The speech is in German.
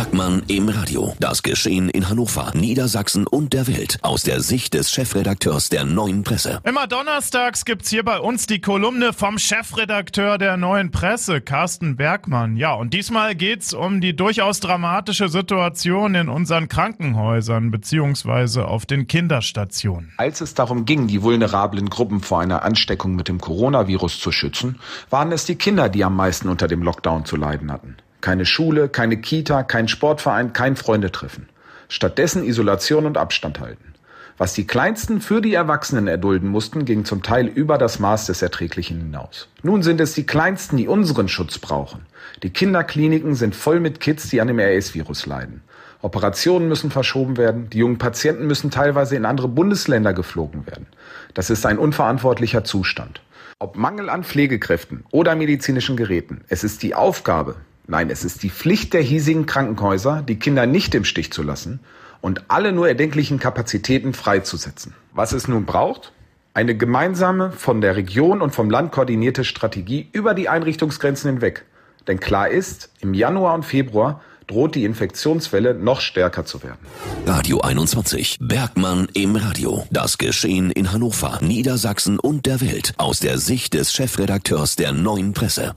Bergmann im Radio. Das Geschehen in Hannover, Niedersachsen und der Welt aus der Sicht des Chefredakteurs der Neuen Presse. Immer donnerstags gibt's hier bei uns die Kolumne vom Chefredakteur der Neuen Presse, Carsten Bergmann. Ja, und diesmal geht's um die durchaus dramatische Situation in unseren Krankenhäusern beziehungsweise auf den Kinderstationen. Als es darum ging, die vulnerablen Gruppen vor einer Ansteckung mit dem Coronavirus zu schützen, waren es die Kinder, die am meisten unter dem Lockdown zu leiden hatten. Keine Schule, keine Kita, kein Sportverein, kein Freundetreffen. Stattdessen Isolation und Abstand halten. Was die Kleinsten für die Erwachsenen erdulden mussten, ging zum Teil über das Maß des Erträglichen hinaus. Nun sind es die Kleinsten, die unseren Schutz brauchen. Die Kinderkliniken sind voll mit Kids, die an dem RS-Virus leiden. Operationen müssen verschoben werden, die jungen Patienten müssen teilweise in andere Bundesländer geflogen werden. Das ist ein unverantwortlicher Zustand. Ob Mangel an Pflegekräften oder medizinischen Geräten, es ist die Aufgabe, Nein, es ist die Pflicht der hiesigen Krankenhäuser, die Kinder nicht im Stich zu lassen und alle nur erdenklichen Kapazitäten freizusetzen. Was es nun braucht? Eine gemeinsame, von der Region und vom Land koordinierte Strategie über die Einrichtungsgrenzen hinweg. Denn klar ist, im Januar und Februar droht die Infektionswelle noch stärker zu werden. Radio 21. Bergmann im Radio. Das Geschehen in Hannover, Niedersachsen und der Welt aus der Sicht des Chefredakteurs der Neuen Presse.